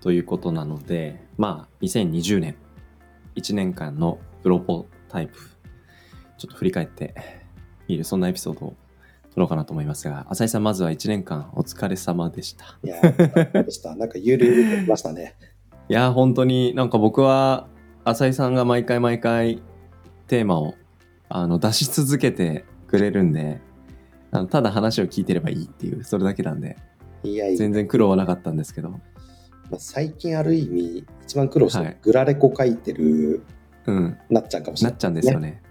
ということなのでまあ2020年1年間のプロポタイプちょっと振り返っているそんなエピソードを撮ろうかなと思いますが浅井さんまずは1年間お疲れ様でしたいやー、でした。なんかゆるゆるましたね。いや本当になんか僕は浅井さんが毎回毎回テーマをあの出し続けてくれるんであのただ話を聞いてればいいっていうそれだけなんでいやいや、全然苦労はなかったんですけどまあ、最近ある意味、一番苦労してはいグラレコ書いてるうんなっちゃんかもしれない。なっちゃうんですよね。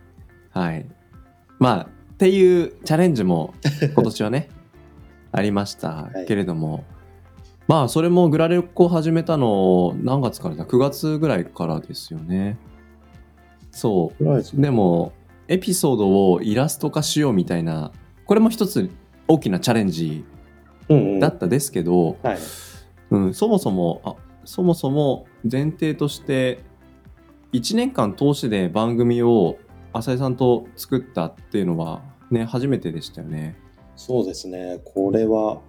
はい。まあ、っていうチャレンジも 今年はね、ありましたはいけれども、まあ、それもグラレコ始めたの何月からだ ?9 月ぐらいからですよね。そう。でも、エピソードをイラスト化しようみたいな、これも一つ大きなチャレンジうんうん、だったですけど、はい。うん、そもそもあそもそも前提として1年間通してで番組を浅井さんと作ったっていうのはね初めてでしたよね。そうですね。これは、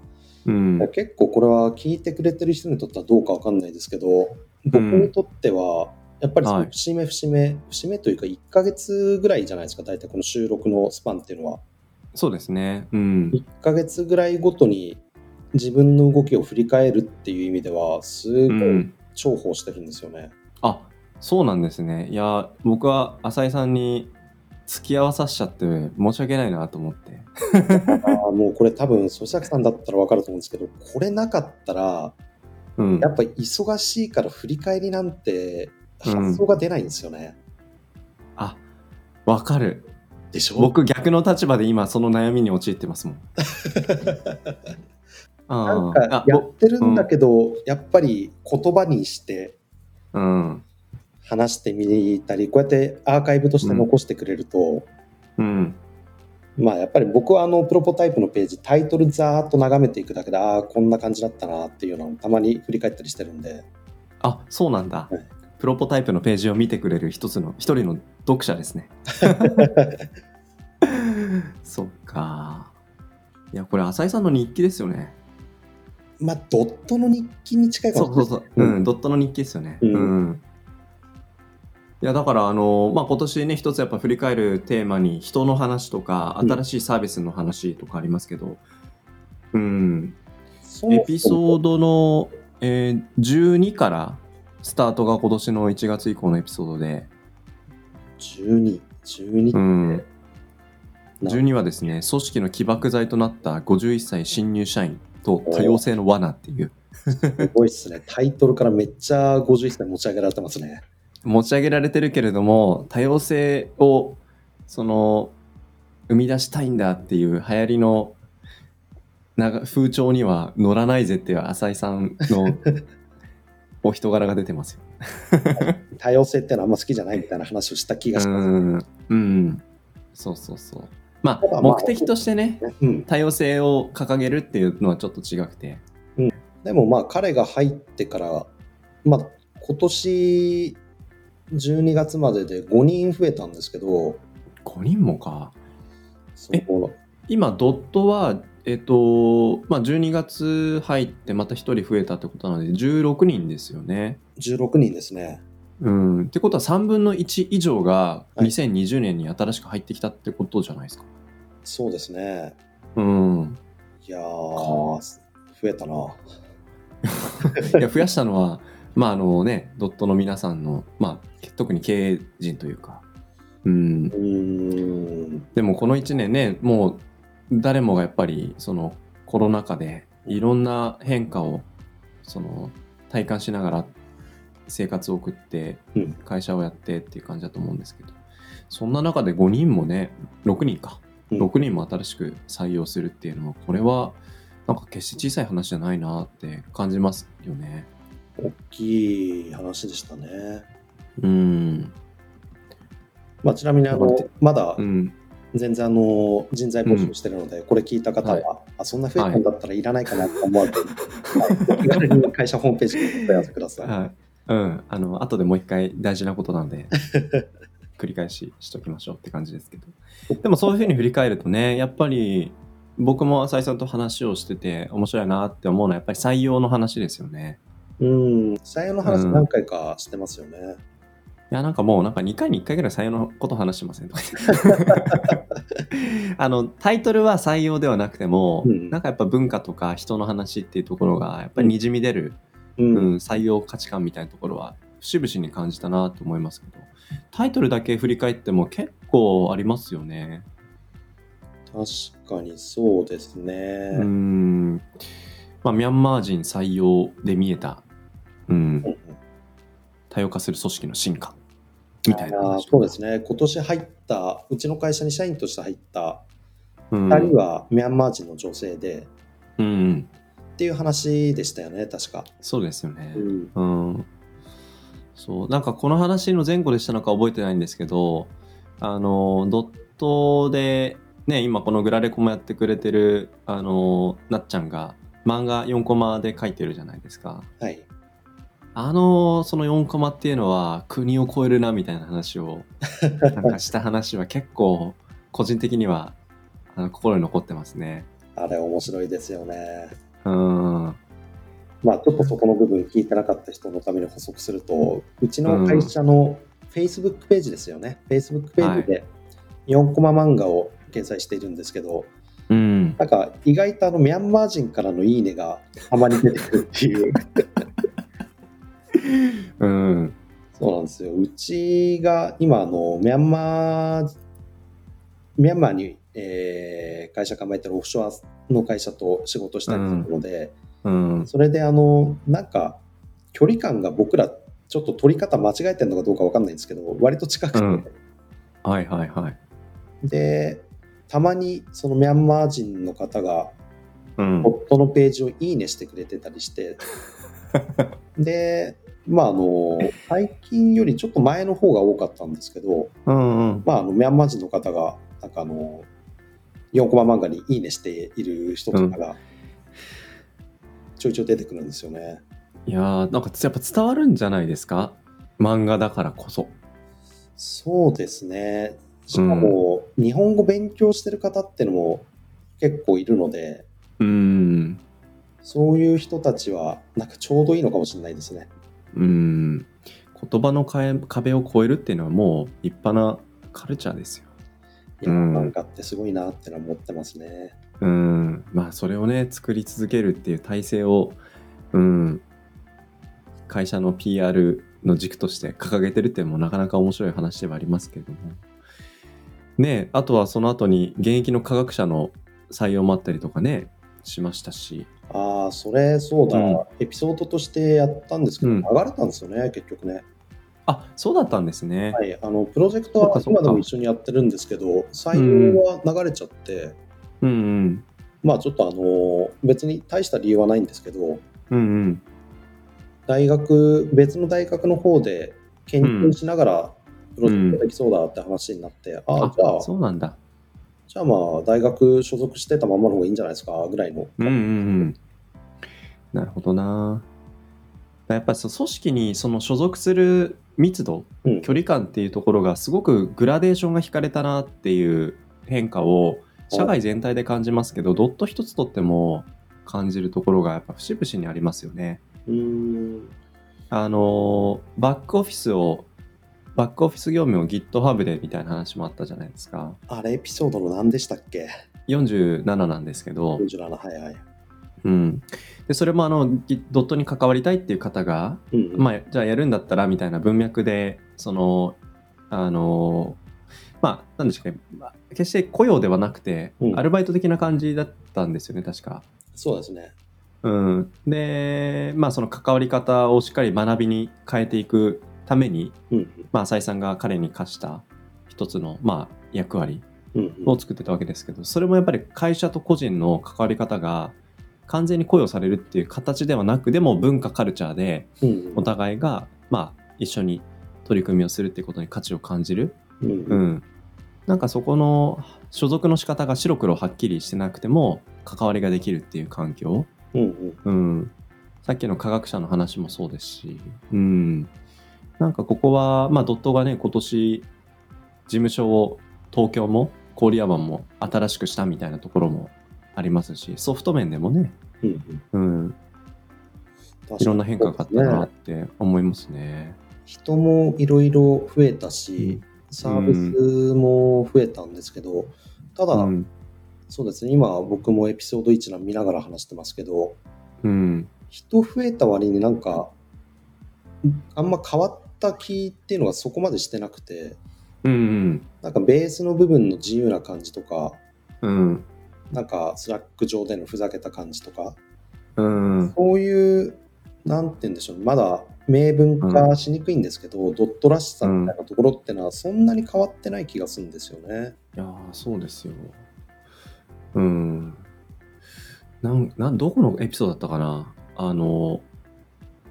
うん、結構これは聞いてくれてる人にとってはどうかわかんないですけど、僕にとっては、やっぱりそはいの節目節目、節目というか1ヶ月ぐらいじゃないですか、大体この収録のスパンっていうのは。そうですね。うん、1ヶ月ぐらいごとに自分の動きを振り返るっていう意味では、すごいうん、重宝してるんですよね。あそうなんですね。いや僕は浅井さんに付き合わさしちゃって申し訳ないなと思って。あーもうこれ多分、咀嚼さんだったら分かると思うんですけど、これなかったら、うんや、っぱり忙しいから振り返りなんてうん発想が出ないんですよね。あわかる。でしょ？僕逆の立場で今その悩みに陥ってますもん。なんかやってるんだけど、やっぱり言葉にして話してみたり、こうやってアーカイブとして残してくれると、うん。まあやっぱり僕はあのプロポタイプのページ、タイトルざーっと眺めていくだけで、ああ、こんな感じだったなっていうのをたまに振り返ったりしてるんで、あそうなんだ、はい。プロポタイプのページを見てくれる一つの一人の読者ですね。そっか。いやこれ浅井さんの日記ですよねまあドットの日記に近いかそうもしれない。そうそう、うん、ドットの日記ですよね。うん。うん。いやだからあの、まあ、今年ね一つやっぱ振り返るテーマに人の話とかうん。新しいサービスの話とかありますけど、うん、そう。エピソードの、えー12からスタートが今年の1月以降のエピソードで、12、12って、うん、な12はですね組織の起爆剤となった51歳新入社員と多様性の罠っていうすごいっすね。タイトルからめっちゃ51歳持ち上げられてますね。持ち上げられてるけれども多様性をその生み出したいんだっていう流行りのな風潮には乗らないぜっていう浅井さんの お人柄が出てますよ。多様性ってのはあんま好きじゃないみたいな話をした気がします。うん、うん、そうそうそう。まあ目的としてねうん、多様性を掲げるっていうのはちょっと違くて。でもまあ彼が入ってから、まあ、今年12月までで5人増えたんですけど、5人もか。その今ドットはえっとまあ12月入ってまた1人増えたってことなので16人ですよね。16人ですね。うん、ってことは3分の1以上がはい2020年に新しく入ってきたってことじゃないですか。そうですね。うん、いやー、増えたな。いや増やしたのはまああのねドットの皆さんの、まあ、特に経営陣というか、うん、うーん。でもこの1年ねもう誰もがやっぱりそのコロナ禍でいろんな変化をその体感しながら生活を送ってうん。会社をやってっていう感じだと思うんですけど。そんな中で5人もね6人か。うん6人も新しく採用するっていうのはこれはなんか決して小さい話じゃないなって感じますよね。大きい話でしたね。うん。まあ、ちなみにあのまだうん。全然あの人材募集してるので、これ聞いた方は、はいあそんな増えたんだったらいらないかなと思われて、気軽に会社ホームページにお問い合わせください。はい。うん。あの、後でもう一回大事なことなんで、繰り返ししときましょうって感じですけど。でもそういうふうに振り返るとね、やっぱり僕も浅井さんと話をしてて面白いなって思うのはやっぱり採用の話ですよね。うん、採用の話何回かしてますよね。いや、なんかもうなんか2回に1回ぐらい採用のこと話してませんとか。あの、タイトルは採用ではなくても、うん。なんかやっぱ文化とか人の話っていうところがやっぱりにじみ出る、うん。うん採用価値観みたいなところは節々に感じたなと思いますけど、タイトルだけ振り返っても結構ありますよね。確かにそうですね。うーん。まあ、ミャンマー人採用で見えた、うんう、ん多様化する組織の進化みたいな。そうですね。今年入った、うちの会社に社員として入ったうん。2人はミャンマー人の女性で、うん。っていう話でしたよね、確か。そうですよね。うんうん。そう。なんかこの話の前後でしたのか覚えてないんですけど、あの、ドットで、ね、今このグラレコもやってくれてる、あの、なっちゃんが漫画4コマで書いてるじゃないですか。はい。あの、その4コマっていうのは国を超えるなみたいな話を、なんかした話は結構個人的にはあの心に残ってますね。あれ面白いですよね。うん。まあ、ちょっとそこの部分聞いてなかった人のために補足すると、うちの会社の Facebook ページですよね。Facebook ページで4コマ漫画を掲載しているんですけど、うん。なんか意外とあのミャンマー人からのいいねがたまに出てくるっていう。うん。そうなんですよ。うちが今あのミャンマー、ミャンマーに、えー会社構えてるオフショアの会社と仕事したりするので、うん。それであのなんか距離感が僕らちょっと取り方間違えてるのかどうかわかんないんですけど割と近くて、うんはいはいはい。でたまにそのミャンマー人の方がうん。夫のページをいいねしてくれてたりして でまああの最近よりちょっと前の方が多かったんですけど、うんうん。まあ、あのミャンマー人の方がなんかあの4コマ漫画にいいねしている人とかがちょいちょい出てくるんですよね。いやーなんかやっぱ伝わるんじゃないですか？漫画だからこそ。そうですね。しかも、日本語勉強してる方ってのも結構いるので、うん。そういう人たちはなんかちょうどいいのかもしれないですね。うん。言葉の壁壁を越えるっていうのはもう立派なカルチャーですよ。いや、うんなんかってすごいなってのは思ってますね。うん。まあそれをね作り続けるっていう体制を、うん。会社の PR の軸として掲げてるっていうのもなかなか面白い話ではありますけれども。ねえあとはその後に現役の科学者の採用もあったりとかねしましたし。ああ、それそうだ、うんエピソードとしてやったんですけど、うん流れたんですよね、結局ね。あそうだったんですね。はい、あのプロジェクトは今でも一緒にやってるんですけど、採用は流れちゃって、うんうん。まあちょっとあの別に大した理由はないんですけど、うんうん。大学、別の大学の方で研究しながらプロジェクトできそうだって話になって、ああ、じゃあ、そうなんだ。じゃあまあ大学所属してたままの方がいいんじゃないですかぐらいの。うんうんうん。なるほどな。やっぱり組織にその所属する密度、うん距離感っていうところがすごくグラデーションが引かれたなっていう変化を社会全体で感じますけど、ドット一つとっても感じるところがやっぱ節々にありますよね。うーん。あのバックオフィスをバックオフィス業務を GitHub でみたいな話もあったじゃないですか。あれエピソードの何でしたっけ？47なんですけど、?47、はいはい。うん、でそれもあのギドットに関わりたいっていう方が、うん、まあ、じゃあやるんだったらみたいな文脈でそのあのまあなんでしょうかね、まあ決して雇用ではなくて、うんアルバイト的な感じだったんですよね確か。そうですね。うん、でまあその関わり方をしっかり学びに変えていくために、うん。まあ、浅井さんが彼に課した一つの、まあ、役割うん。を作ってたわけですけどそれもやっぱり会社と個人の関わり方が完全に雇用されるっていう形ではなくでも文化カルチャーでうんお互いがまあ一緒に取り組みをするっていうことに価値を感じる、うんうん、なんかそこの所属の仕方が白黒はっきりしてなくても関わりができるっていう環境、うんうん。うん、さっきの科学者の話もそうですし、うん、なんかここは、まあ、ドットがね今年事務所を東京も郡山も新しくしたみたいなところもありますしソフト面でもね、うんうん。うん、いろんな変化があったなって思いますね。人もいろいろ増えたし、サービスも増えたんですけど、ただ、うん。そうですね、今僕もエピソード1の見ながら話してますけど、うん。人増えた割になんか、あんま変わった気っていうのがそこまでしてなくて、うんなんかベースの部分の自由な感じとか、うん。なんかスラック上でのふざけた感じとか、うん。そういう、なんて言うんでしょう、まだ明文化しにくいんですけど、ドットらしさみたいなところってのはそんなに変わってない気がするんですよね。いやーそうですよ。うん。なん、なん、どこのエピソードだったかな？あの、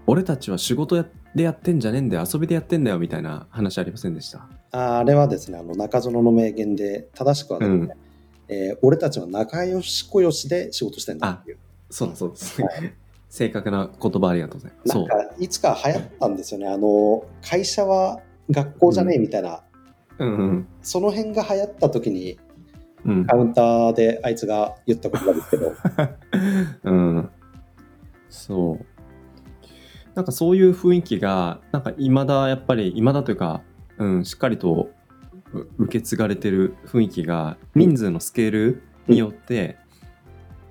俺たちは仕事やでやってんじゃねえんだよ、遊びでやってんだよ、みたいな話ありませんでした？ああれはですね、あの中園の名言で、正しくはですね、うんえー俺たちは仲良しこよしで仕事してんだっていう。そうだそうです。正確な言葉ありがとうございます。なんかいつか流行ったんですよね。あの会社は学校じゃねえみたいな、うんうん。その辺が流行った時にうんカウンターであいつが言った言葉ですけど、うん。そう。なんかそういう雰囲気が、なんか未だやっぱり、未だというか、うん、しっかりとう受け継がれてる雰囲気が、人数のスケールによって、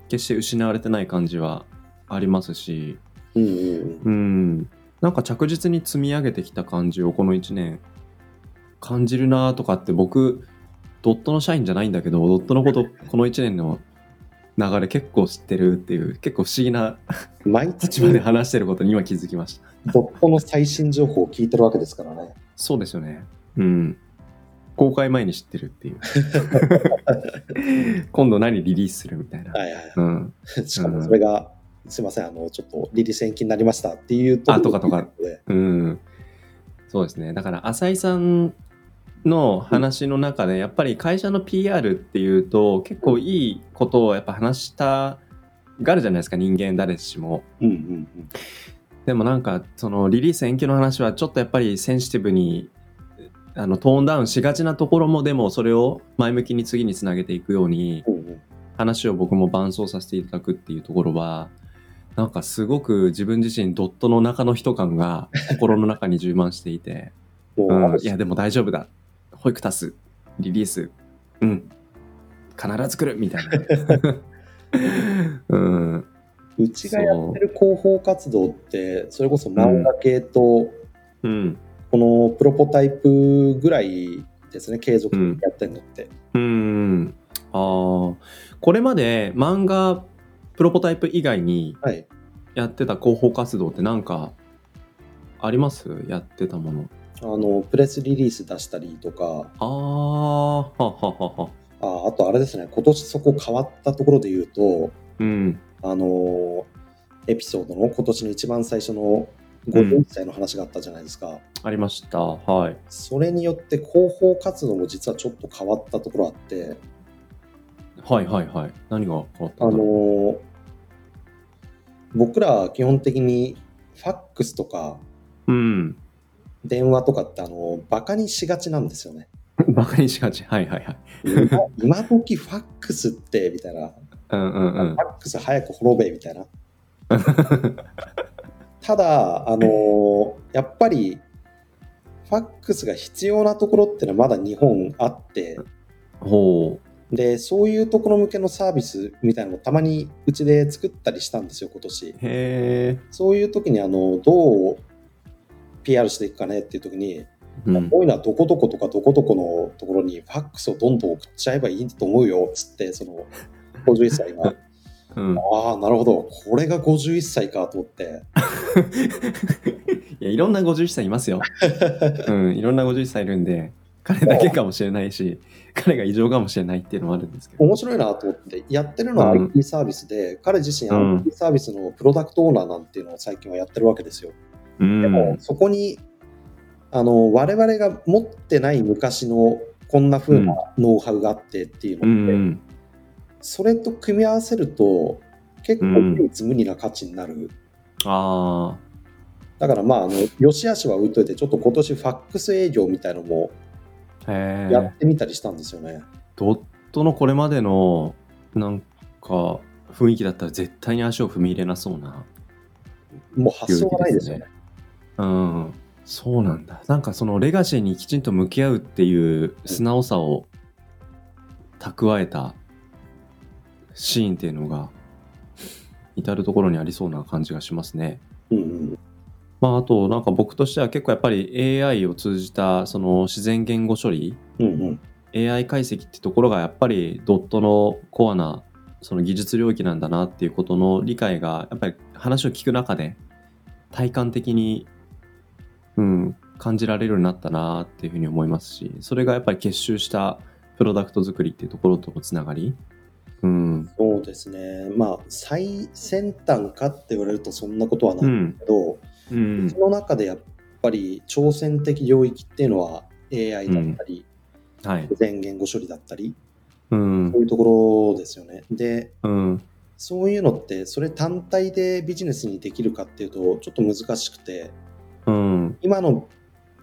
決して失われてない感じはありますし、うんうんなんか着実に積み上げてきた感じをこの1年感じるなとかって僕ドットの社員じゃないんだけどドットのこと この1年の流れ結構知ってるっていう結構不思議な毎立場で月話してることに今気づきました。ドットの最新情報を聞いてるわけですからね。そうですよね。うん。公開前に知ってるっていう。今度何リリースするみたいな、はいはいはい。うん、しかもそれが、すいません、あの、ちょっとリリース延期になりましたっていうとあとかとかでうん、そうですね。だから浅井さんの話の中でやっぱり会社の PR っていうと結構いいことをやっぱ話したがるじゃないですか人間誰しも。うんうんうん。でもなんかそのリリース延期の話はちょっとやっぱりセンシティブにあのトーンダウンしがちなところもでもそれを前向きに次につなげていくように話を僕も伴走させていただくっていうところはなんかすごく自分自身ドットの中の人感が心の中に充満していて。もう、うん。いやでも大丈夫だ。保育足すリリース。うん。必ず来るみたいな。うん。うちがやってる広報活動って、それこそ漫画系と、うん。このプロポタイプぐらいですね、継続的にやってるのって。うん。あー。これまで漫画プロポタイプ以外にはい。やってた広報活動って何かあります？やってたもの。あの、プレスリリース出したりとか、あーはははは。ああとあれですね、今年そこ変わったところで言うと、うん。あの、エピソードの今年の一番最初の51歳の話があったじゃないですか。ありました。はい。それによって広報活動も実はちょっと変わったところあって、はいはいはい。何が変わったあんだろの僕ら基本的にファックスとかううん。電話とかってあのバカにしがちなんですよね。バカにしがち。はいはいはい。今今時ファックスってみたいな、うんうんうん。ファックス早く滅べみたいな。ただ、あのやっぱりファックスが必要なところってのはまだ日本あって、ほで、そういうところ向けのサービスみたいなのをたまにうちで作ったりしたんですよ、今年。う。へえ、そういう時にあのどう PR していくかねっていう時に、うん。こういうのはどこどことかどこどこのところにファックスをどんどん送っちゃえばいいと思うよっつって、その51歳が、うん、ああ、なるほど、これが51歳かと思って、いやいろんな51歳いますよ、うん、いろんな51歳いるんで彼だけかもしれないし、彼が異常かもしれないっていうのもあるんですけど。面白いなと思って、やってるのはうん。IT サービスで、彼自身うん。IT サービスのプロダクトオーナーなんていうのを最近はやってるわけですよ。うん。でも、そこに、あの、我々が持ってない昔のこんな風なノウハウがあってっていううのって、んそれと組み合わせると、結構うん唯一無二な価値になる。あだからまあ、あの、良し悪しは置いといて、ちょっと今年ファックス営業みたいのもやえ。ってみたりしたんですよね。ドットのこれまでの、なんか、雰囲気だったら絶対に足を踏み入れなそうなもう発想がないですよね。うん、そうなんだ。なんかそのレガシーにきちんと向き合うっていう素直さを蓄えたシーンっていうのが至る所にありそうな感じがしますね。うんうん。まああとなんか僕としては結構やっぱり AI を通じたその自然言語処理うんうん。AI 解析ってところがやっぱりドットのコアなその技術領域なんだなっていうことの理解がやっぱり話を聞く中で体感的に、うん、感じられるようになったなっていうふうに思いますしそれがやっぱり結集したプロダクト作りっていうところとのつながり、うんそうですね。まあ、最先端かって言われるとそんなことはないうんんだけど、うんその中でやっぱり挑戦的領域っていうのは AI だったり、はい。自然言語処理だったり、うん。そういうところですよね。で、うん。そういうのって、それ単体でビジネスにできるかっていうと、ちょっと難しくて、うん。今の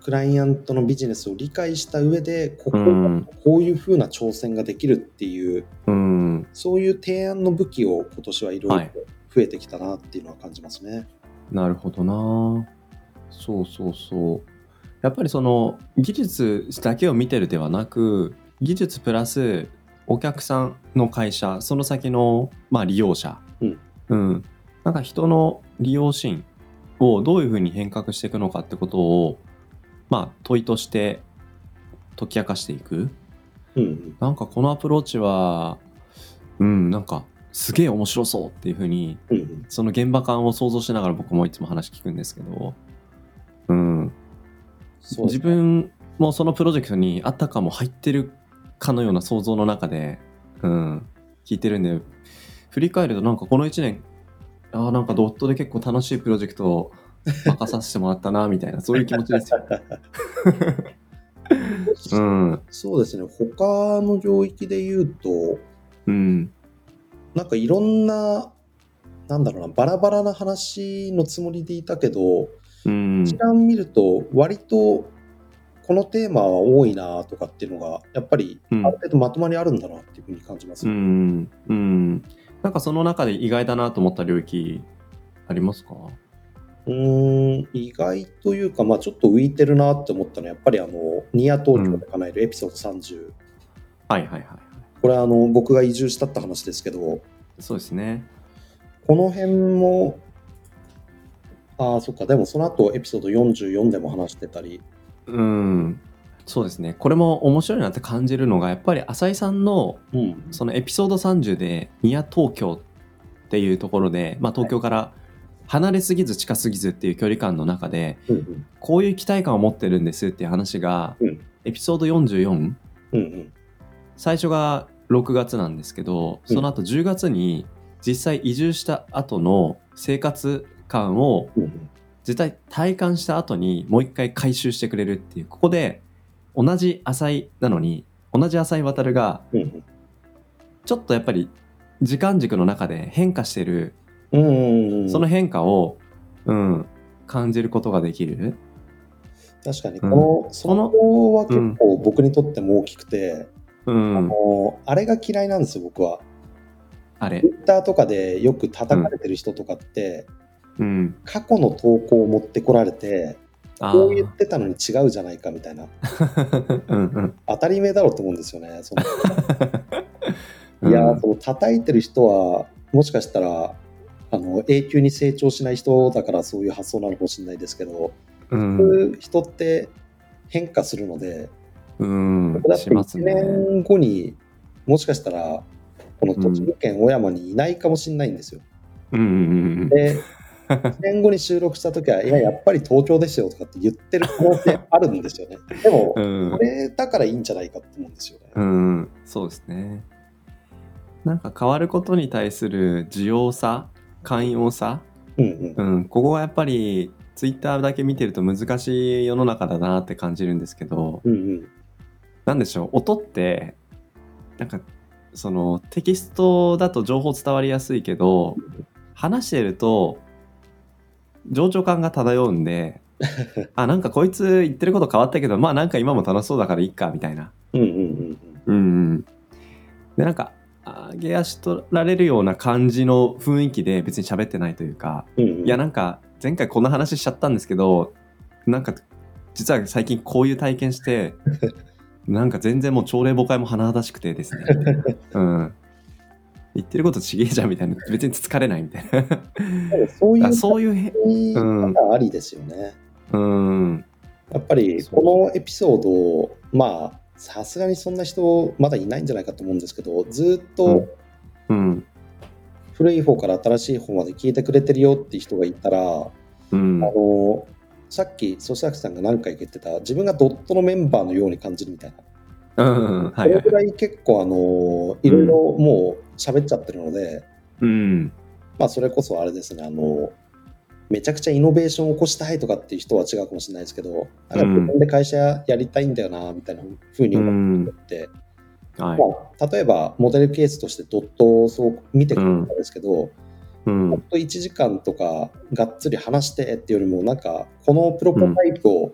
クライアントのビジネスを理解した上で、ここうん。こういう風な挑戦ができるっていう、うん。そういう提案の武器を今年はいろいろはい。増えてきたなっていうのは感じますね。なるほどな。そうそうそう。やっぱりその技術だけを見てるではなく技術プラスお客さんの会社その先の、まあ、利用者、うん。うん、なんか人の利用シーンをどういうふうに変革していくのかってことを、まあ、問いとして解き明かしていく。うんうん。なんかこのアプローチはうんなんかすげえ面白そうっていうふうにうんうん。その現場感を想像しながら僕もいつも話聞くんですけど、うん、そう自分もそのプロジェクトにあたかも入ってるかのような想像の中で、うん、聞いてるんで振り返るとなんかこの1年あーなんかドットで結構楽しいプロジェクトを任させてもらったなみたいな そういう気持ちですよ。うん。そうですね。他の領域で言うと、うんなんかいろんな、なんだろうな、バラバラな話のつもりでいたけど、うん。一覧見ると、割とこのテーマは多いなとかっていうのが、やっぱりうん。ある程度まとまりあるんだなっていうふうに感じます。うん。うん。なんかその中で意外だなと思った領域ありますか？うーん、意外というか、まあちょっと浮いてるなって思ったのは、やっぱりあの、ニア東京で叶えるエピソード30。はいはいはいこれはあの、僕が移住したって話ですけど、そうですね。この辺も、ああ、そっか、でもその後エピソード44でも話してたり、うん。そうですね。これも面白いなって感じるのがやっぱり浅井さんのうん、そのエピソード30で「ニア東京」っていうところで、まあ、東京から離れすぎず近すぎずっていう距離感の中でうんうん、こういう期待感を持ってるんですっていう話が、うん。エピソード44うんうん、最初が6月なんですけどうん。その後10月に実際移住した後の生活感をうんうん、絶対体感した後にもう一回回収してくれるっていうここで同じ浅井なのに同じ浅井渡がうんちょっとやっぱり時間軸の中で変化してるうん、うんうん、その変化を、うん、感じることができる。確かに、うん。この、その子は結構僕にとっても大きくて、うん、もうあれが嫌いなんですよ、僕は。あれ。Twitter とかでよく叩かれてる人とかって、うん。過去の投稿を持ってこられて、あこう言っーてたのに違うじゃないかみたいな、うんうん当たり前だろうと思うんですよね。その うん。いや、その叩いてる人は、もしかしたら、あの永久に成長しない人だからそういう発想なのかもしれないですけど、そううん、いう人って変化するので、うんだ、って1しますね。年後にもしかしたら、この栃木県小山にいないかもしれないんですよ。うんうんうんで、1年後に収録した時は、いや、やっぱり東京ですよとかって言ってる可能性あるんですよね。でも、うんこれだからいいんじゃないかと思うんですよね。うん、そうですね。なんか変わることに対する需要差、寛容さ、うんうん。うん、ここはやっぱりツイッターだけ見てると難しい世の中だなって感じるんですけど、うんうん。なんでしょう、音って、なんか、そのテキストだと情報伝わりやすいけど、話してると、情緒感が漂うんで、あ、なんかこいつ言ってること変わったけど、まあなんか今も楽しそうだからいいか、みたいな。うんうんうんうんうん。で、なんか、上げ足取られるような感じの雰囲気で別に喋ってないというか、うん。うんうんいやなんか前回こんな話しちゃったんですけどなんか実は最近こういう体験して なんか全然もう朝礼誤解も甚だしくてですね。うん。言ってることちげえじゃんみたいな。別に疲れないみたいな。そういうあそういうへ言い方ありですよね。うん。やっぱりこのエピソードをまあさすがにそんな人まだいないんじゃないかと思うんですけどずっとうん。古い方から新しい方まで聞いてくれてるよって人がいたら、うん。あのさっき粗崎さんが何回か言ってた自分がドットのメンバーのように感じるみたいな、うんはいそはい。れぐらい結構あのいろいろもう喋っちゃってるので、うん。まあそれこそあれですねあのめちゃくちゃイノベーションを起こしたいとかっていう人は違うかもしれないですけどなんか自分で会社やりたいんだよなみたいなふうにう思んって、はい。まあ、例えばモデルケースとしてドットをそう見てくれたんですけど、うんほんと1時間とかがっつり話してっていうよりもなんかこのプロトタイプを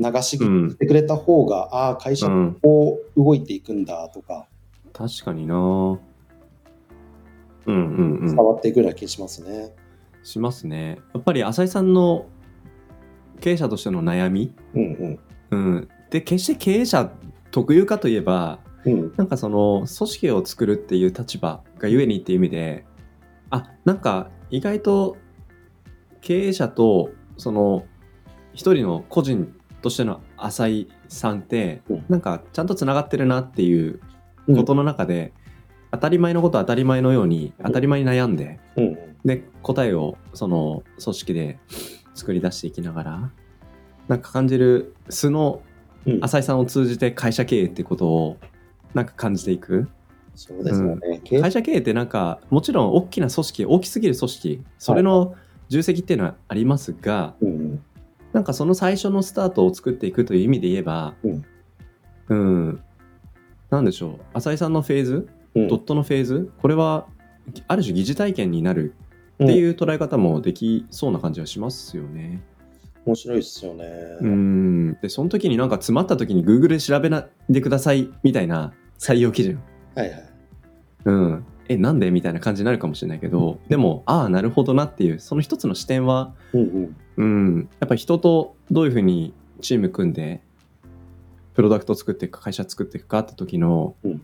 流し聞きしてくれた方が、ああ会社うん。こう動いていくんだとか確かにな。うんうんうん。伝わっていくような気しますね。しますね。やっぱり浅井さんの経営者としての悩み？うんうん。うん、で決して経営者特有かといえばうん。なんかその組織を作るっていう立場がゆえにっていう意味であなんか意外と経営者とその一人の個人としての浅井さんってうん。なんかちゃんとつながってるなっていうことの中で、当たり前のことは当たり前のように当たり前に悩んで、で答えをその組織で作り出していきながらなんか感じる素のうん。浅井さんを通じて会社経営ってことをなんか感じていくそうですよね。経営会社経営ってなんかもちろん大きな組織大きすぎる組織それの重責っていうのはありますが、うんうん。なんかその最初のスタートを作っていくという意味で言えばうん。うん。なんでしょう。浅井さんのフェーズうん。ドットのフェーズこれはある種疑似体験になるっていう捉え方もできそうな感じはしますよね。面白いですよね。うん。でその時になんか詰まった時に Google で調べないでくださいみたいな採用基準、はいはい。うん、えなんで？みたいな感じになるかもしれないけどでもああなるほどなっていうその一つの視点は、うんうんうん、やっぱり人とどういうふうにチーム組んでプロダクトを作っていくか会社作っていくかって時の、うん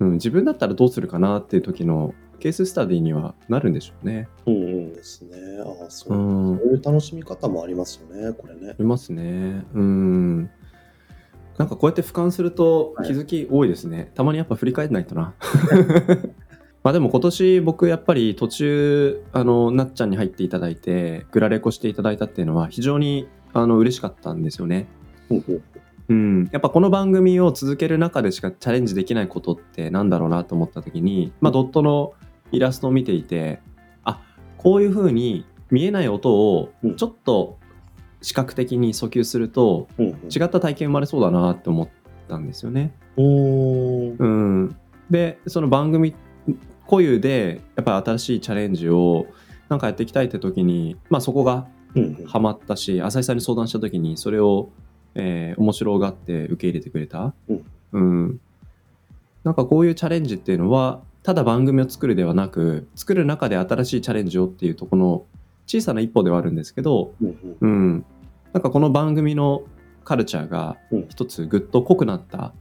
うん、自分だったらどうするかなっていう時のケーススタディにはなるんでしょうね。うんうんですね。ああそうう、んそういう楽しみ方もありますよね、これねあ。りますね。うん。なんかこうやって俯瞰すると気づき多いですね。たまにやっぱ振り返らないとな。まあでも今年僕やっぱり途中あのなっちゃんに入っていただいてグラレコしていただいたっていうのは非常にあの嬉しかったんですよね。うんやっぱこの番組を続ける中でしかチャレンジできないことってなんだろうなと思った時に、まあ、ドットのイラストを見ていてあこういう風に見えない音をうんちょっと視覚的に訴求するとうんう。ん違った体験生まれそうだなって思ったんですよね。うー。んうん、でその番組固有でやっぱり新しいチャレンジをなんかやっていきたいって時に、まあ、そこがうんうん。ハマったし浅井さんに相談した時にそれを、えー面白がって受け入れてくれた、うん。うん。なんかこういうチャレンジっていうのはただ番組を作るではなく作る中で新しいチャレンジをっていうところの小さな一歩ではあるんですけど、うんうん。うん、なんかこの番組のカルチャーがうん。一つぐっと濃くなった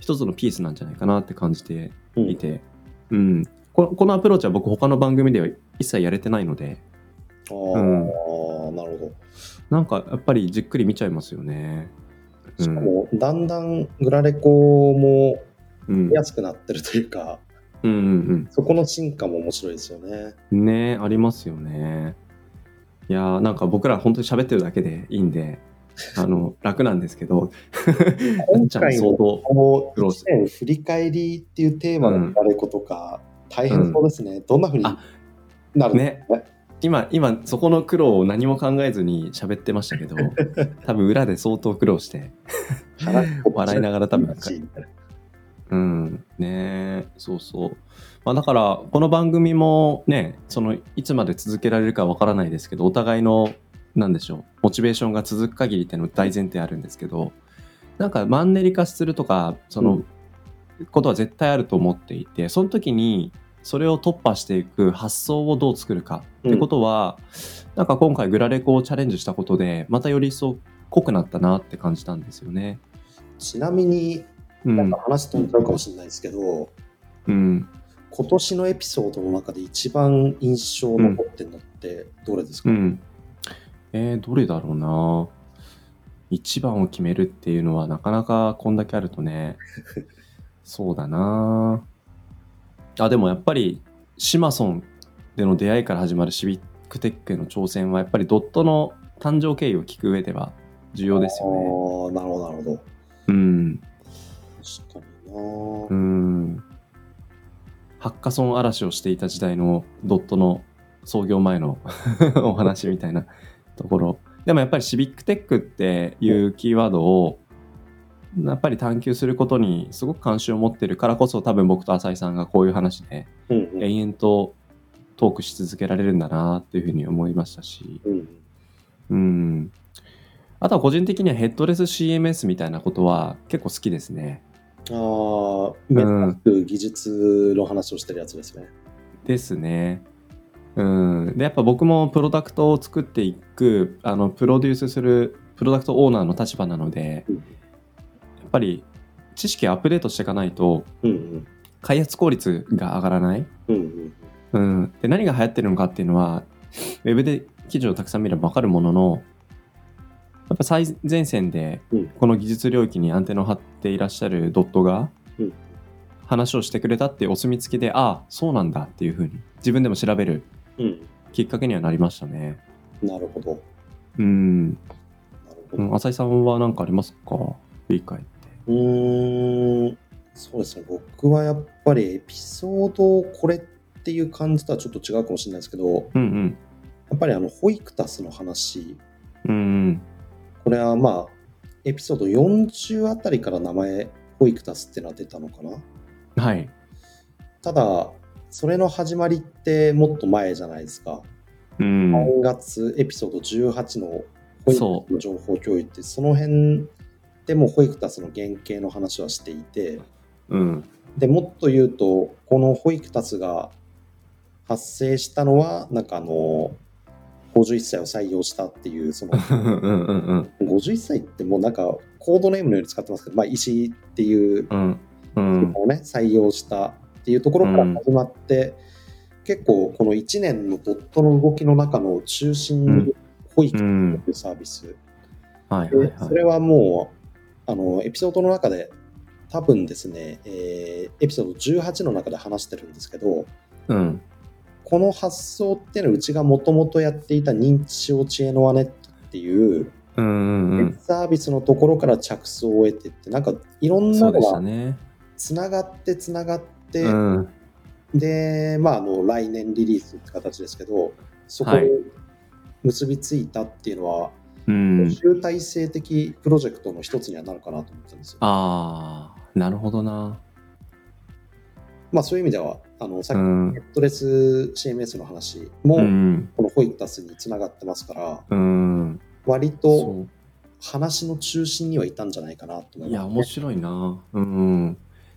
一つのピースなんじゃないかなって感じてうん。いて、うん、ここのアプローチは僕他の番組では一切やれてないのでああ、うん。なるほど。なんかやっぱりじっくり見ちゃいますよね。しかも、だんだんグラレコもうん、見やすくなってるというか、うんうんそこの進化も面白いですよね。うんねありますよね。いやーなんか僕ら本当に喋ってるだけでいいんで、あの、楽なんですけど、今ちゃん回のこの苦労し1年振り返りっていうテーマのあれことか、大変そうですね。どんなふうにあなるね？今、今、そこの苦労を何も考えずに喋ってましたけど、多分裏で相当苦労して、笑いながら多分うん、ねえそうそう。まあだから、この番組もね、その、いつまで続けられるかわからないですけど、お互いの、なんでしょう、モチベーションが続く限りっていうの大前提あるんですけど、なんかマンネリ化するとか、その、ことは絶対あると思っていて、その時に、それを突破していく発想をどう作るかってことは、なんか今回グラレコをチャレンジしたことで、またより一層濃くなったなって感じたんですよね。ちなみに、うんなんか。話飛んじゃうかもしれないですけど、うん。今年のエピソードの中で一番印象残ってるのってどれですか、うん。えー、どれだろうな一番を決めるっていうのはなかなかこんだけあるとね、そうだなあ、でもやっぱりシマソンでの出会いから始まるシビックテックへの挑戦はやっぱりドットの誕生経緯を聞く上では重要ですよね。ああ、なるほど、なるほど。うん。確かにな、うん。ハッカソン嵐をしていた時代のドットの創業前の お話みたいなところ。でもやっぱりシビックテックっていうキーワードをやっぱり探求することにすごく関心を持ってるからこそ多分僕と浅井さんがこういう話で延々とトークし続けられるんだなっていうふうに思いましたし。うんうん。あとは個人的にはヘッドレス CMS みたいなことは結構好きですね。ああ、目指す技術の話をしてるやつですね。ですね。うん、でやっぱ僕もプロダクトを作っていくあのプロデュースするプロダクトオーナーの立場なのでうんやっぱり知識をアップデートしていかないとうんうん。開発効率が上がらない、うんうんうん、で何が流行ってるのかっていうのはウェブで記事をたくさん見れば分かるもののやっぱ最前線でうん。この技術領域にアンテナを張っていらっしゃるドットがうん話をしてくれたっていうお墨付きでああそうなんだっていうふうに自分でも調べるうんきっかけにはなりましたね。なるほど。うん。なるほど。うん浅井さんは何かありますか？理解って。うーん、そうですね。僕はやっぱりエピソードこれっていう感じとはちょっと違うかもしれないですけど、うんうん。やっぱりあの、ホイクタスの話、うんうん。これはまあ、エピソード40あたりから名前、ホイクタスってのは出たのかな？はい。ただ、それの始まりってもっと前じゃないですか。うん。3月エピソード18のホイクタスその情報共有って、その辺でもホイクタスの原型の話はしていて、うん。でもっと言うと、このホイクタスが発生したのは、なんかあの、51歳を採用したっていう、その うんうんうん51歳ってもうなんかコードネームのように使ってますけど、まあ、石井っていううん。うん。をね、採用したっていうところから始まって、結構この1年のドットの動きの中の中心うんにホイクタスうんというサービス、はいはいはい。でそれはもうあのエピソードの中で多分ですね、えーエピソード18の中で話してるんですけどうん。この発想っていうのはうちがもともとやっていた認知症知恵のワネットっていう。サービスのところから着想を得てってなんかいろんなのがね。つながってつながって、うん。でまああの来年リリースって形ですけどそこにはい結びついたっていうのは、うん。集大成的プロジェクトの一つにはなるかなと思ってるんですよ。ああ、なるほどな。まあそういう意味では、あのさっきうんネ。ットレス CMS の話も、うん。このホイクタスにつながってますから、うん。割とそ話の中心にはいたんじゃないかなと思う。います、いや、面白いな。うん。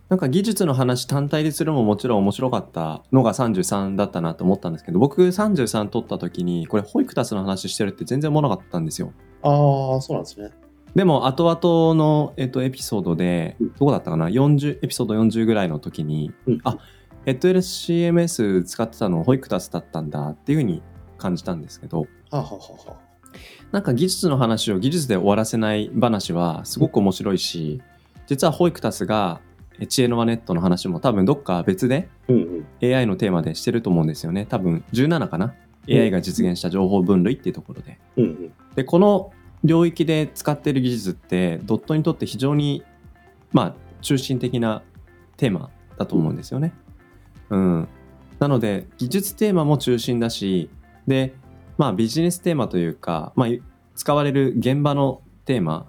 なんか技術の話単体でするのももちろん面白かったのが33だったなと思ったんですけど、僕33取った時に、これホイクタスの話してるって全然思わなかったんですよ。ああ、そうなんですね。でも後々の、えっと、エピソードで、うんどこだったかな？40エピソード40ぐらいの時にうんあヘッド LCMS 使ってたのホイクタスだったんだっていうふうに感じたんですけどはあ、はあなんか技術の話を技術で終わらせない話はすごく面白いし実はホイクタスがえ知恵の輪ネットの話も多分どっか別でうんうん。AI のテーマでしてると思うんですよね多分17かな？AI が実現した情報分類っていうところで。うんうん。で、この領域で使っている技術って、ドットにとって非常に、まあ、中心的なテーマだと思うんですよね。うん。なので、技術テーマも中心だし、で、まあ、ビジネステーマというか、まあ、使われる現場のテーマ。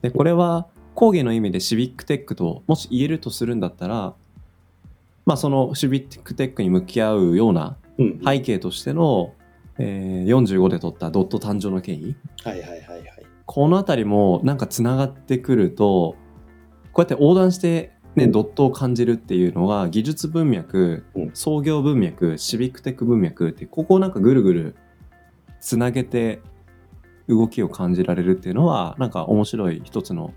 で、これは講義の意味でシビックテックと、もし言えるとするんだったら、まあ、そのシビックテックに向き合うようなうんうん背景としての、えー45で取ったドット誕生の経緯。はいはいはいはい。このあたりもなんかつながってくるとこうやって横断して、ねうんドットを感じるっていうのは技術文脈、うん創業文脈シビックテック文脈ってここをなんかぐるぐるつなげて動きを感じられるっていうのはなんか面白い一つの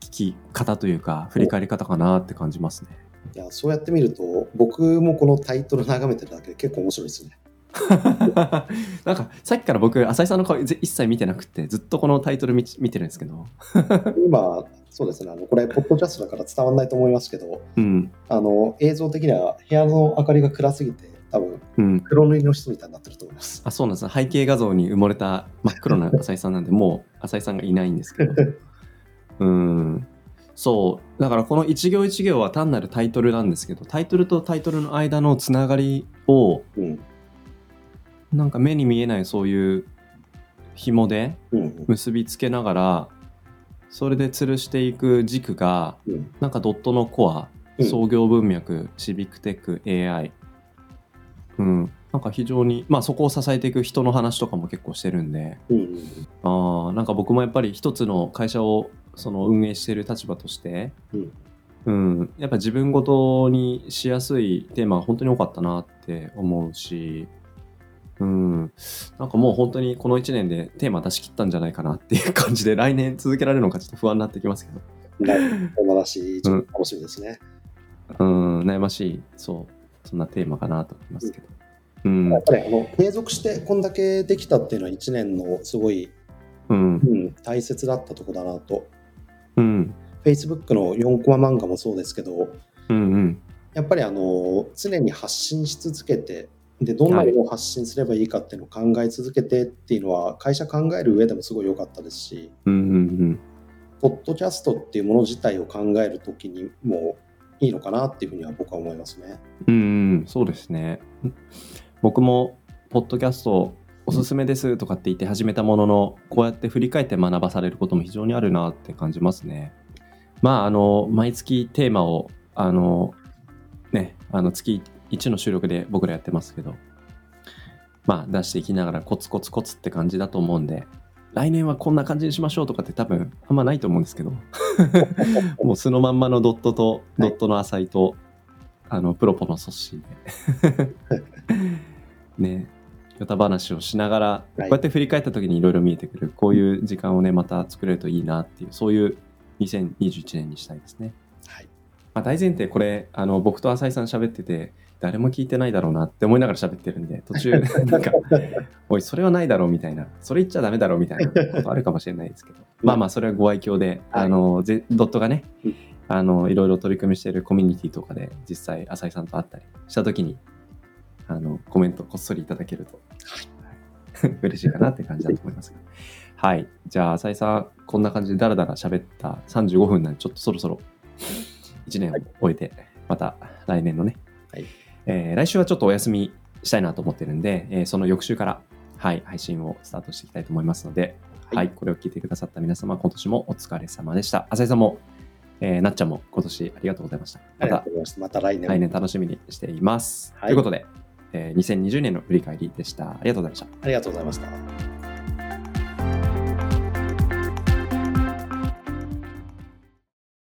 聞き方というか振り返り方かなって感じますね。いや、そうやって見ると、僕もこのタイトル眺めてるだけで結構面白いですね。なんかさっきから僕浅井さんの顔ぜ一切見てなくてずっとこのタイトル見見てるんですけど、今、そうですね、あのこれ、ポッドキャストだから伝わらないと思いますけど、うん。あの映像的には部屋の明かりが暗すぎて、多分うん、黒塗りの人みたいになってると思います。あそうなんです背景画像に埋もれた真っ黒な浅井さんなんでもう浅井さんがいないんですけど。うん。そう。だからこの一行一行は単なるタイトルなんですけどタイトルとタイトルの間のつながりをうんなんか目に見えないそういう紐で結びつけながらそれで吊るしていく軸がうん。なんかドットのコアうん。創業文脈、シビックテック AI うん。なんか非常にまあそこを支えていく人の話とかも結構してるんで。うん。うんあーなんか僕もやっぱり一つの会社をその運営している立場として、うん。うん。やっぱ自分ごとにしやすいテーマが本当に多かったなって思うし、うん、なんかもう本当にこの1年でテーマ出し切ったんじゃないかなっていう感じで来年続けられるのかちょっと不安になってきますけど、来年のだし、ちょっと楽しみですね。う。ん、悩ましい。そう。そんなテーマかなと思いますけど。うん。やっぱりあの継続してこんだけできたっていうのは1年のすごい、うん。うん、大切だったとこだなと。うん。Facebook の4コマ漫画もそうですけど、うんうん。やっぱりあの常に発信し続けて、でどんなものを発信すればいいかっていうのを考え続けてっていうのは、会社考える上でもすごい良かったですし、うんうんポッドキャストっていうもの自体を考えるときにもいいのかなっていうふうには僕は思いますね。うんうんそうですね。僕もポッドキャストおすすめですとかって言って始めたもののこうやって振り返って学ばされることも非常にあるなって感じますね。まああの毎月テーマをあのねあの月1の収録で僕らやってますけどまあ出していきながらコツコツコツって感じだと思うんで来年はこんな感じにしましょうとかって多分あんまないと思うんですけど もうそのまんまのドットとドットの浅いと、あのプロポのソッシーで ねヨタ話をしながら、こうやって振り返った時にいろいろ見えてくるこういう時間をねまた作れるといいなっていうそういう2021年にしたいですね。はい。まあ、大前提これあの僕と浅井さん喋ってて誰も聞いてないだろうなって思いながら喋ってるんで途中 なんかおいそれはないだろうみたいな。それ言っちゃダメだろうみたいな ことあるかもしれないですけど。まあまあそれはご愛嬌で、はい。あのぜドットがねうん。あのいろいろ取り組みしているコミュニティとかで実際浅井さんと会ったりした時にあのコメントこっそりいただけると、嬉しいかなって感じだと思います。がはい。じゃあ浅井さんこんな感じでダラダラ喋った35分なんでちょっとそろそろ1年を終えてまた来年のね、はいえー来週はちょっとお休みしたいなと思ってるんで、えーその翌週から、はい、配信をスタートしていきたいと思いますので、はいはい、これを聞いてくださった皆様、今年もお疲れ様でした。浅井さんも、えーなっちゃんも今年ありがとうございました。あまたました。来年も。来年楽しみにしています。はいということで、えー2020年の振り返りでした。ありがとうございました。ありがとうございました。